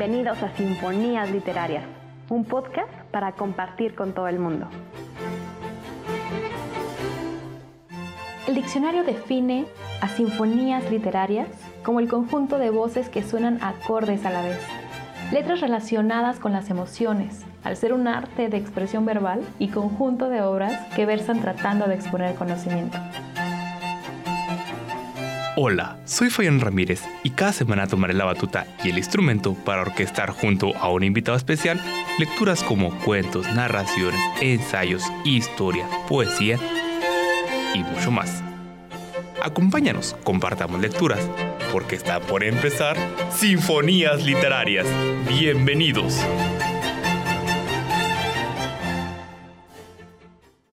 Bienvenidos a Sinfonías Literarias, un podcast para compartir con todo el mundo. El diccionario define a sinfonías literarias como el conjunto de voces que suenan acordes a la vez, letras relacionadas con las emociones, al ser un arte de expresión verbal y conjunto de obras que versan tratando de exponer conocimiento. Hola, soy Fabián Ramírez y cada semana tomaré la batuta y el instrumento para orquestar junto a un invitado especial lecturas como cuentos, narraciones, ensayos, historia, poesía y mucho más. Acompáñanos, compartamos lecturas, porque está por empezar Sinfonías Literarias. Bienvenidos.